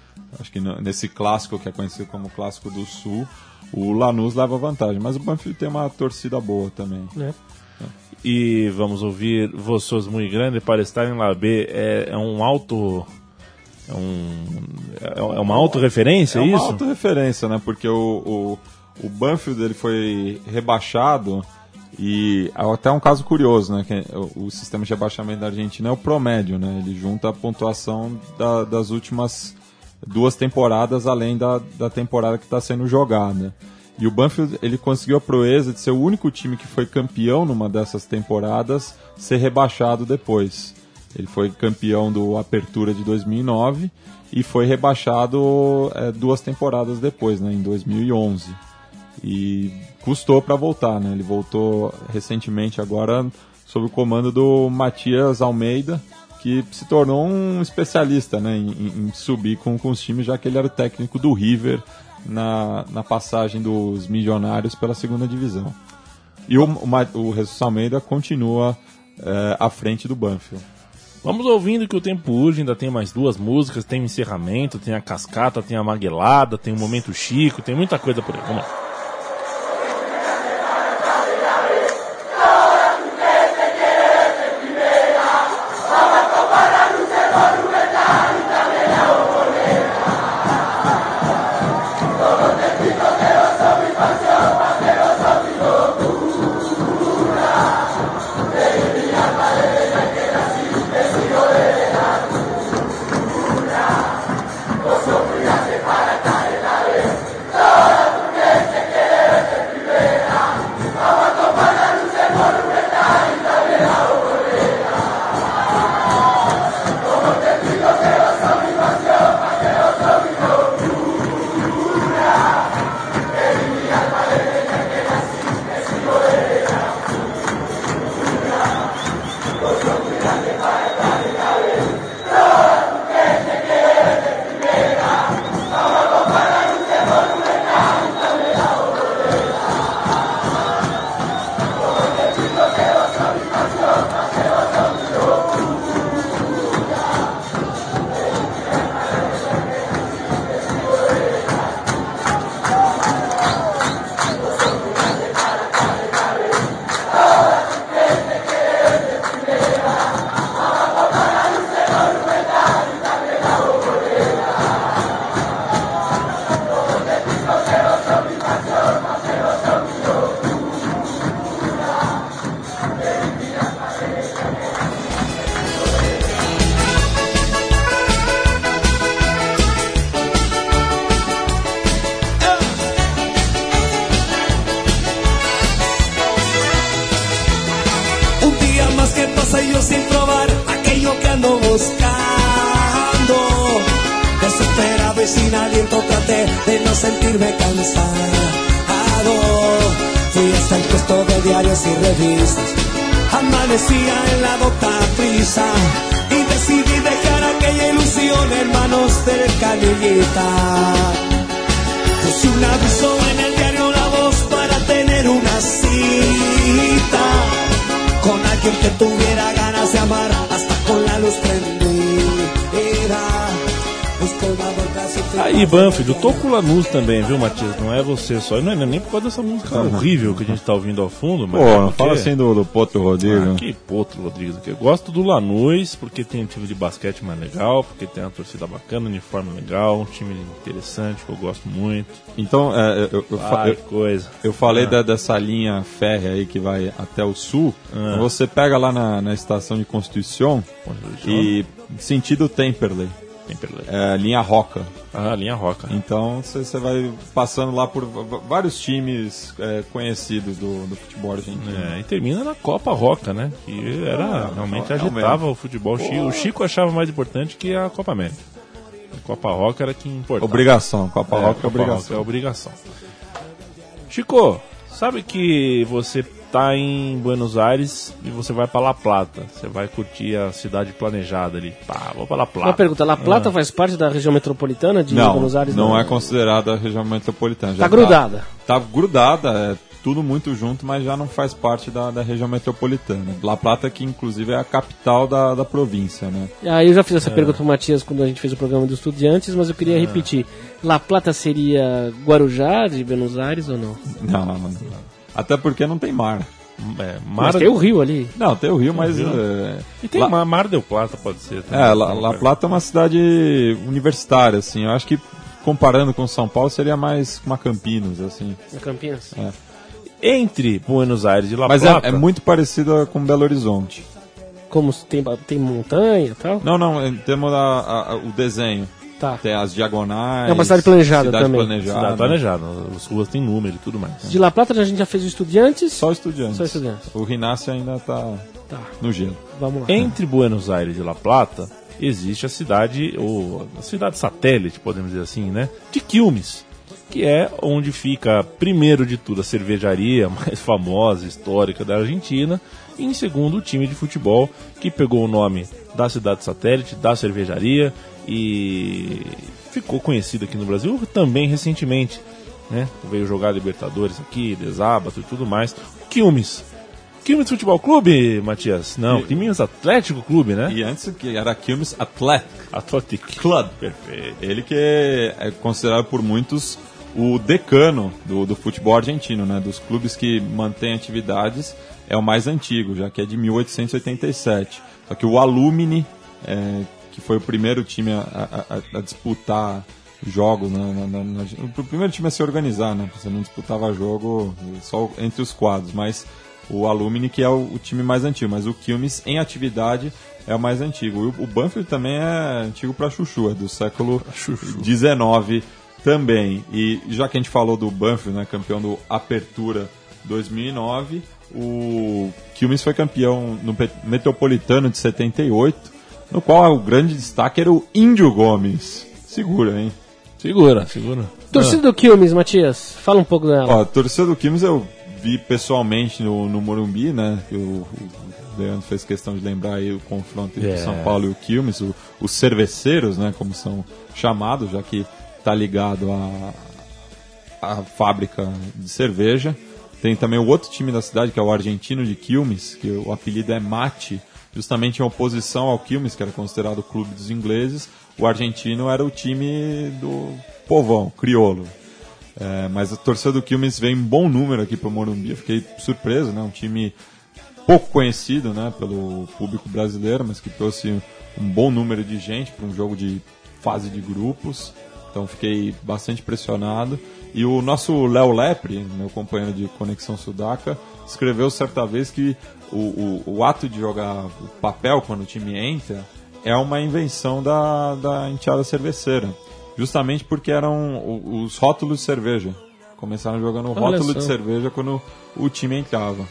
Acho que nesse clássico, que é conhecido como Clássico do Sul, o Lanús leva vantagem. Mas o Banfield tem uma torcida boa também. Né? E vamos ouvir Vocês Muito Grande para estar em La B. É, é um auto. É, um, é é uma autorreferência, É é uma isso? autorreferência, né? Porque o, o, Banfield ele foi rebaixado e até um caso curioso, né? Que o, o sistema de rebaixamento da Argentina é o promédio, né? Ele junta a pontuação da- das últimas duas temporadas além da, da temporada que está sendo jogada. E o Banfield ele conseguiu a proeza de ser o único time que foi campeão numa dessas temporadas ser rebaixado depois. Ele foi campeão do Apertura de 2009 e foi rebaixado é, duas temporadas depois, né, em 2011. E custou para voltar, né? Ele voltou recentemente agora sob o comando do Matias Almeida, que se tornou um especialista né, em, em- subir com, com os times, já que ele era o técnico do River na, na passagem dos Milionários pela segunda divisão. E o Jesus Almeida continua é, à frente do Banfield. Vamos ouvindo que o tempo urge, ainda tem mais duas músicas, tem o encerramento, tem a cascata, tem a maguelada, tem o momento chico, tem muita coisa por aí. Vamos lá. Canillita. Puse un aviso en el diario La Voz para tener una cita con alguien que tuviera ganas de amar hasta con la luz prendida. Aí, Banfield, tô com o Lanús também, viu, Matias? Não é você só. Não é nem por causa dessa música horrível que a gente tá ouvindo ao fundo, mas. Pô, é porque- fala assim do, do Potro Rodrigo. Ah, que Rodrigues. Eu gosto do Lanús, porque tem um time de basquete mais legal, porque tem uma torcida bacana, um uniforme legal, um time interessante que eu gosto muito. Então, é, eu, eu, eu- coisa. eu falei Ah. da- dessa linha férrea aí que vai até o sul. Então você pega lá na, na estação de Constituição e sentido Temperley. É, linha Roca. Ah, linha roca. Então você vai passando lá por vários times é, conhecidos do, do futebol argentino. É, e termina na Copa Roca, né? Que era, Ah, realmente realmente. agitava o futebol. Chico, o Chico achava mais importante que a Copa América. A Copa Roca era que importava. Obrigação, Copa É, Roca é Copa obrigação. Roca é obrigação. Chico, sabe que você tá em Buenos Aires e você vai pra La Plata. Você vai curtir a cidade planejada ali. Pá, vou pra La Plata. Uma pergunta, La Plata faz parte da região metropolitana de Não, Buenos Aires? não é considerada a região metropolitana. Tá grudada. Tá, grudada, é tudo muito junto, mas já não faz parte da, da região metropolitana. La Plata, que inclusive é a capital da, da província, né? Aí eu já fiz essa É. pergunta pro Matias quando a gente fez o programa dos estudiantes, mas eu queria repetir. La Plata seria Guarujá de Buenos Aires ou não? Não, não, não. Até porque não tem mar. É, Mas Mar... tem o rio ali. Não, tem o rio, mas... é, E tem La- Ma- Mar del Plata, pode ser. também. É, La, La Plata é uma cidade universitária, assim. Eu acho que comparando com São Paulo seria mais uma Campinas, assim. Na Campinas. Entre Buenos Aires e La Mas é, Plata. é muito parecida com Belo Horizonte. Como tem, tem montanha e tal? Não, não, em termos da a- a- o desenho. Tá. Tem as diagonais. É uma cidade planejada cidade também. planejada. Cidade planejada. As ruas têm número e tudo mais. De La Plata a gente já fez o estudiantes. Só estudiantes. Só estudiantes. O Rinácio ainda tá Tá, no gelo. vamos lá. Entre Buenos Aires e La Plata existe a cidade, ou a cidade satélite, podemos dizer assim, né? De Quilmes, que é onde fica, primeiro de tudo, a cervejaria [LAUGHS] mais famosa, histórica da Argentina, e em segundo, o time de futebol que pegou o nome da cidade satélite, da cervejaria e ficou conhecido aqui no Brasil também recentemente. Né? Veio jogar Libertadores aqui, Desábato e tudo mais. Quilmes. Quilmes Futebol Clube, Matias? Não, Quilmes Atlético Clube, né? E antes que era Quilmes Athletic Athletic Club. Perfeito. Ele que é considerado por muitos o decano do, do futebol argentino, né? Dos clubes que mantêm atividades, é o mais antigo, já que é de 1887. Só que o Alumni, é, que foi o primeiro time a, a- a disputar jogos, né? na- na- na- o primeiro time a se organizar, né? Você não disputava jogo só entre os quadros, mas o Alumni que é o, o time mais antigo, mas o Quilmes em atividade é o mais antigo. E o, o Banfield também é antigo para Chuchu, é do século XIX também. E já que a gente falou do Banfield, né, campeão do Apertura 2009, o Quilmes foi campeão no Metropolitano de 78, no qual o grande destaque era o Índio Gomes. Segura, hein? Segura, segura. Torcida do Quilmes, Matias, fala um pouco dela. Ó, a torcida do Quilmes eu vi pessoalmente no, no Morumbi, né? que O, o Leandro fez questão de lembrar aí o confronto entre É. o São Paulo e o Quilmes, o- os cerveceiros, né? Como são chamados, já que tá ligado à a, fábrica de cerveja. Tem também o outro time da cidade, que é o Argentino de Quilmes, que o apelido é Mate, justamente em oposição ao Quilmes, que era considerado o clube dos ingleses. O argentino era o time do povão, crioulo. É, mas a torcida do Quilmes veio em bom número aqui para o Morumbi. Eu fiquei surpreso, né? Um time pouco conhecido, né, pelo público brasileiro, mas que trouxe um bom número de gente para um jogo de fase de grupos. Então fiquei bastante impressionado. E o nosso Léo Lepre, meu companheiro de Conexão Sudaca, escreveu certa vez que o, o, o ato de jogar o papel quando o time entra é uma invenção da, da enteada cerveceira. Justamente porque eram o- os rótulos de cerveja. Começaram jogando o Olha rótulo de cerveja quando o time entrava.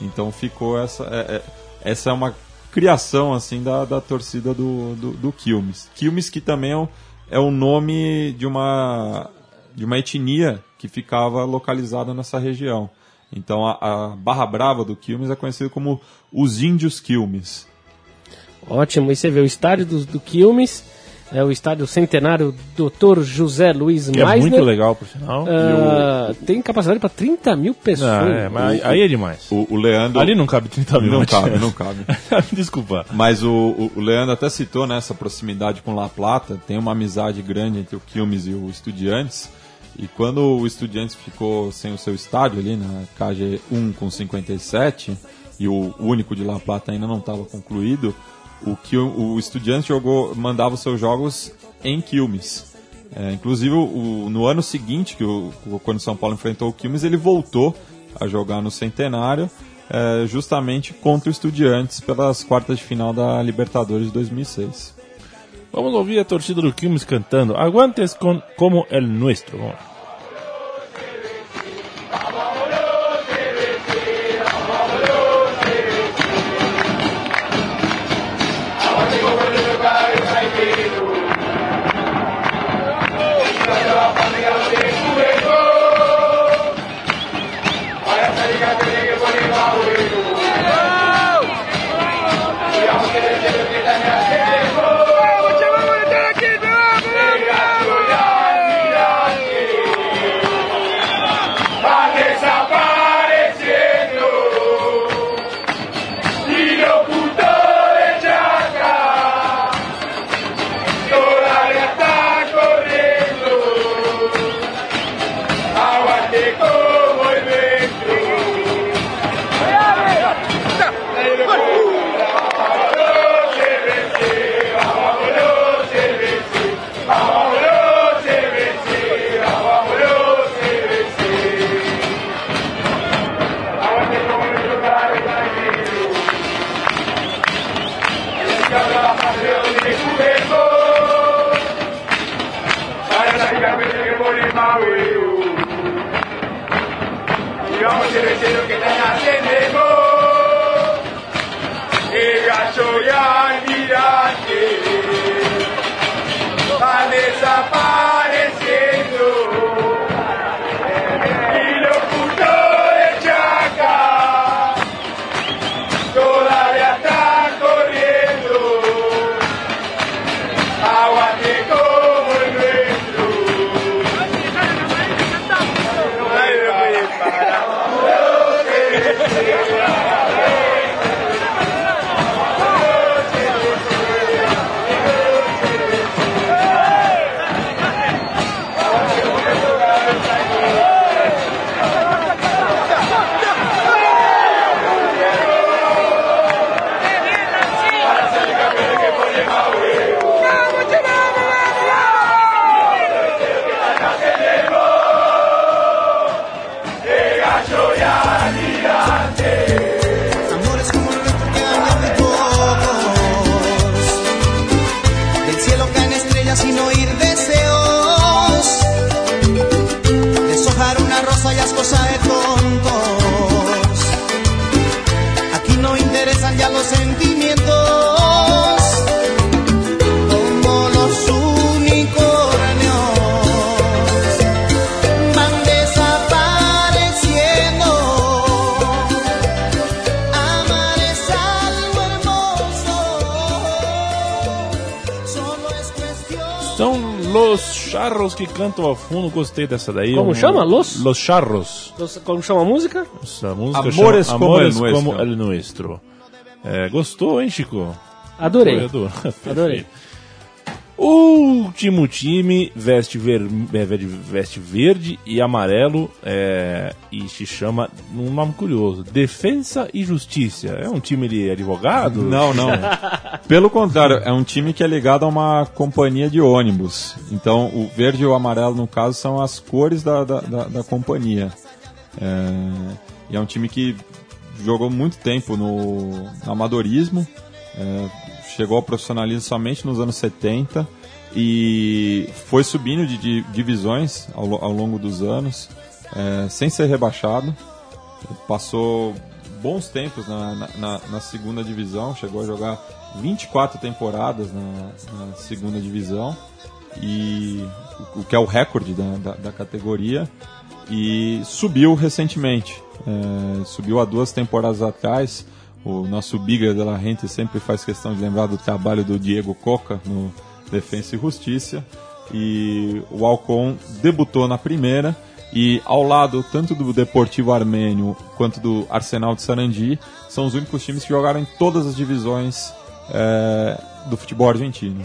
Então ficou essa. é- é- essa é uma criação assim da, da torcida do, do, do Quilmes. Quilmes que também é, um- é o nome de uma, de uma etnia que ficava localizada nessa região. Então a, a Barra Brava do Quilmes é conhecida como os Índios Quilmes. Ótimo, e você vê o estádio do, do Quilmes, é o estádio centenário Dr. José Luiz Que é Meisner. muito legal, por sinal. Ah, Tem capacidade para 30 mil pessoas. Ah, é, mas aí- aí é demais. O, o Leandro. Ali não cabe 30 mil. não cabe, não cabe. [LAUGHS] Desculpa. Mas o, o- o Leandro até citou né, essa proximidade com La Plata, tem uma amizade grande entre o Quilmes e o Estudiantes. E quando o Estudiantes ficou sem o seu estádio ali na KG1 com 57, e o único de La Plata ainda não estava concluído, o, Quil- o Estudiantes jogou, mandava os seus jogos em Quilmes. É, inclusive, o- no ano seguinte, que o, quando o São Paulo enfrentou o Quilmes, ele voltou a jogar no Centenário, é, justamente contra o Estudiantes pelas quartas de final da Libertadores de 2006. Vamos ouvir a torcida do Quilmes cantando Aguantes con, como el nuestro. Vamos lá. Los Charros que cantam ao fundo. Gostei dessa daí. Como chama? Los? Los Charros. Como chama a música? Essa música Amores chama como Amores el Nuestro. como el Nuestro. É, gostou, hein, Chico? Adorei. Foi. [LAUGHS] Adorei. Último time veste, ver, é, verde, veste verde e amarelo é, e se chama um nome curioso: Defensa e Justiça. É um time de advogado? Não, não. [LAUGHS] Pelo contrário, é um time que é ligado a uma companhia de ônibus. Então, o verde e o amarelo, no caso, são as cores da, da, da- da companhia. É, e é um time que jogou muito tempo no, no amadorismo, é, chegou ao profissionalismo somente nos anos 70 e foi subindo de, divisões ao, ao longo dos anos, é, sem ser rebaixado. Passou bons tempos na, na- na, na segunda divisão, chegou a jogar 24 temporadas na, na segunda divisão. e o que é o recorde da, da, da categoria e subiu recentemente. É, subiu há duas temporadas atrás. O nosso Biga de la Rente sempre faz questão de lembrar do trabalho do Diego Coca no Defensa e Justiça. E o Alcon debutou na primeira e ao lado tanto do Deportivo Armênio quanto do Arsenal de Sarandi são os únicos times que jogaram em todas as divisões é, do futebol argentino.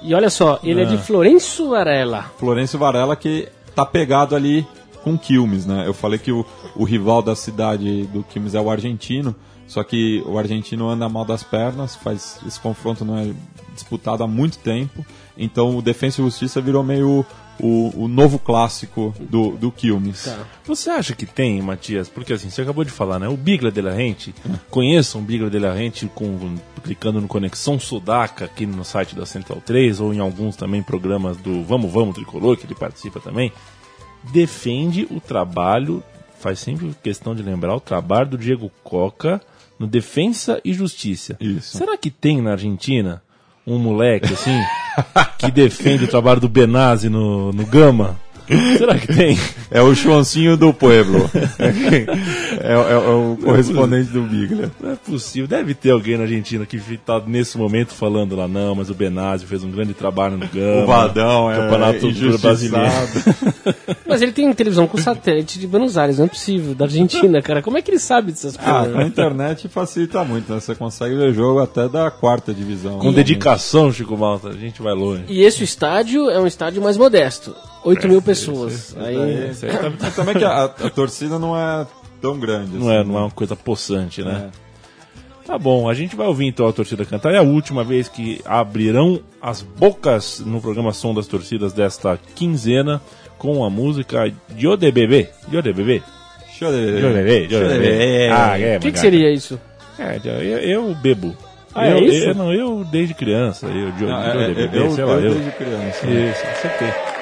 E olha só, ele é, de Florencio Varela. Florencio Varela que tá pegado ali com Quilmes, né? Eu falei que o, o rival da cidade do Quilmes é o argentino, só que o argentino anda mal das pernas, faz esse confronto não é disputado há muito tempo, então o Defensa e Justiça virou meio o, o novo clássico do, do Quilmes. Tá. Você acha que tem, Matias? Porque assim, você acabou de falar, né? O Bigla de la Rente, conheçam o Bigla de la Rente com, clicando no Conexão Sudaca aqui no site da Central 3 ou em alguns também programas do Vamos Vamos Tricolor, que ele participa também. Defende o trabalho, faz sempre questão de lembrar o trabalho do Diego Coca no Defensa e Justiça. Isso. Será que tem na Argentina um moleque assim que defende o trabalho do Benazzi no, no Gama? [LAUGHS] Será que tem? É o Joãozinho do Pueblo. é, [LAUGHS] é- é o correspondente do Bigler. Não é possível. Deve ter alguém na Argentina que está nesse momento falando lá, não, mas o Benazzi fez um grande trabalho no Gama. O Vadão é Campeonato brasileiro. [LAUGHS] Mas ele tem televisão com satélite de Buenos Aires, não é possível, da Argentina, cara. Como é que ele sabe dessas Ah, coisas? com a internet facilita muito, né? Você consegue ver jogo até da quarta divisão. Com dedicação, Chico Malta, a gente vai longe. E esse estádio é um estádio mais modesto. 8 mil pessoas. Aí, Mas também que a, a torcida não é tão grande. não, é, não é uma coisa possante, né? Tá bom, a gente vai ouvir então a torcida cantar. É a última vez que abrirão as bocas no programa Som das Torcidas desta quinzena com a música Yo de Bebê. Yo de Bebê. Yo de Bebê. Yo de Bebê. Ah, é, o que, que seria isso? É, eu, eu bebo. Ah, é eu, isso? Eu, não, eu desde criança. Eu, eu, Não, eu, é- de é- bebê, eu, sei lá, eu eu. desde criança. né? Isso, acertei.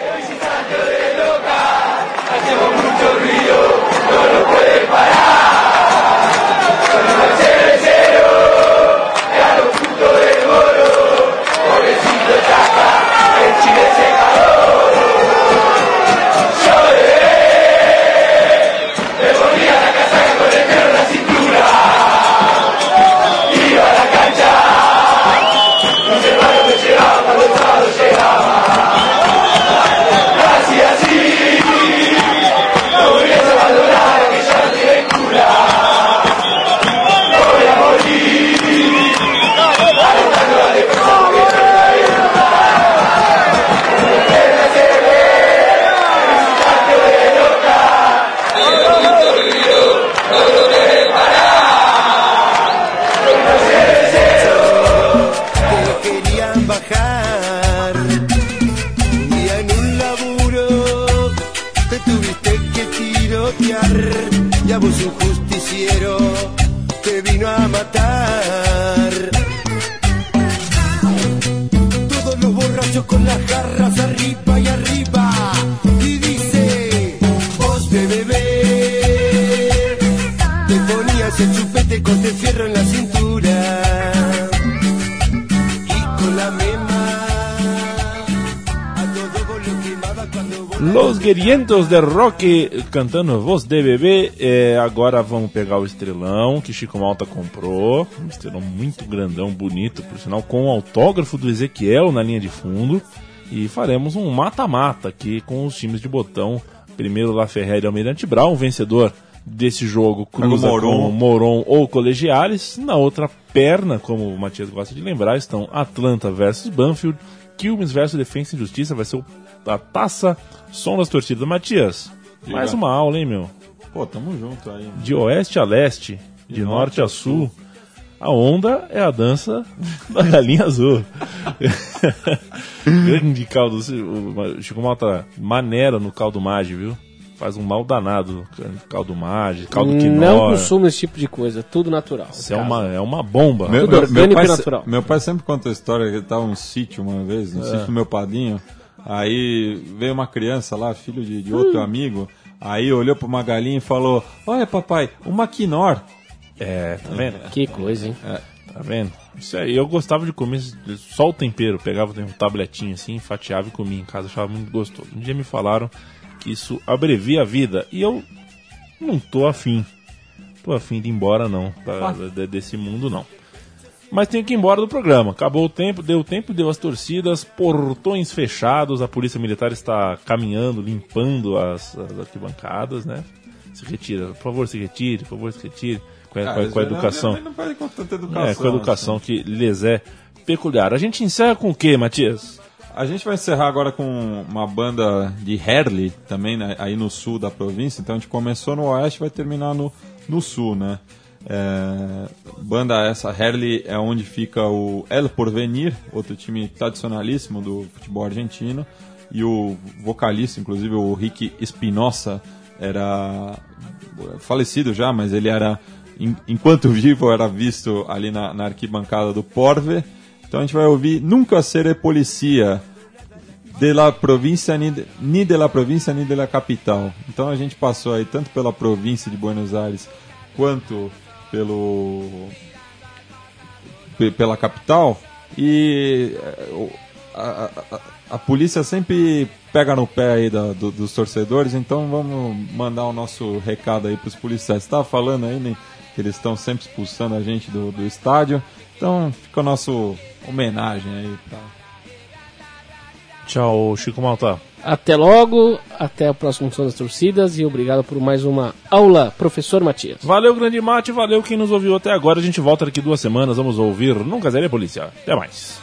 Guerrientos de Rock cantando Voz de Bebê. É, agora vamos pegar o estrelão que Chico Malta comprou. Um estrelão muito grandão, bonito, por sinal, com o autógrafo do Ezequiel na linha de fundo. E faremos um mata-mata aqui com os times de botão. Primeiro La Ferreira e Almirante Brown, vencedor desse jogo cruza Moron. com Moron ou Colegiares. Na outra perna, como o Matias gosta de lembrar, estão Atlanta versus Banfield, Quilmes versus Defensa e Justiça. Vai ser o- a taça som das torcidas. Matias, Diga. mais uma aula, hein, meu? Pô, tamo junto aí. De oeste a leste, de, norte a sul. A onda é a dança [LAUGHS] da galinha azul. [LAUGHS] Grande caldo. O Chico Malta maneira no caldo mage, viu? Faz um mal danado. Caldo mage, caldo Não quinoa. consumo esse tipo de coisa, tudo natural. Isso é uma, é uma bomba. Meu, Tudo meu, orgânico meu pai, e natural. meu pai sempre conta a história que ele tava num sítio uma vez, no sítio do meu padrinho. Aí veio uma criança lá, filho de, de outro amigo. Aí olhou pra uma galinha e falou: Olha, papai, uma quinor. É, tá vendo? Que coisa, hein? Tá vendo? Isso aí, eu gostava de comer só o tempero, pegava um tabletinho assim, fatiava e comia em casa, achava muito gostoso. Um dia me falaram que isso abrevia a vida e eu não tô afim. Tô afim de ir embora não, da- da- desse mundo não. Mas tenho que ir embora do programa. Acabou o tempo, deu tempo, deu as torcidas, portões fechados, a polícia militar está caminhando, limpando as, as arquibancadas, né? Se retira, por favor, se retire, por favor, se retire. Com a, com a- com a educação. Não pode com tanta educação. É, com a educação que lhes é peculiar. A gente encerra com o quê, Matias? A gente vai encerrar agora com uma banda de Herli, também né, aí no sul da província. Então a gente começou no oeste vai terminar no, no sul, né? É, banda essa, Herli, é onde fica o El Porvenir, outro time tradicionalíssimo do futebol argentino. E o vocalista, inclusive o Rick Espinosa, era falecido já, mas ele era, enquanto [LAUGHS] vivo, era visto ali na, na arquibancada do Porve. Então a gente vai ouvir Nunca Seré Policia, de la província ni ni de la província ni de la capital. Então a gente passou aí tanto pela província de Buenos Aires quanto pelo pe- pela capital e eh, a, a- a- polícia sempre pega no pé aí da- do- dos torcedores, então vamos mandar o nosso recado aí para os policiais. Estava falando aí né, que eles estão sempre expulsando a gente do, do estádio, então fica a nossa homenagem aí. Tá? Tchau, Chico Malta. Até logo, até o próximo Som das Torcidas e obrigado por mais uma aula, professor Matias. Valeu, grande mate, valeu quem nos ouviu até agora. A gente volta daqui duas semanas. Vamos ouvir Nunca Zerei Polícia. Até mais.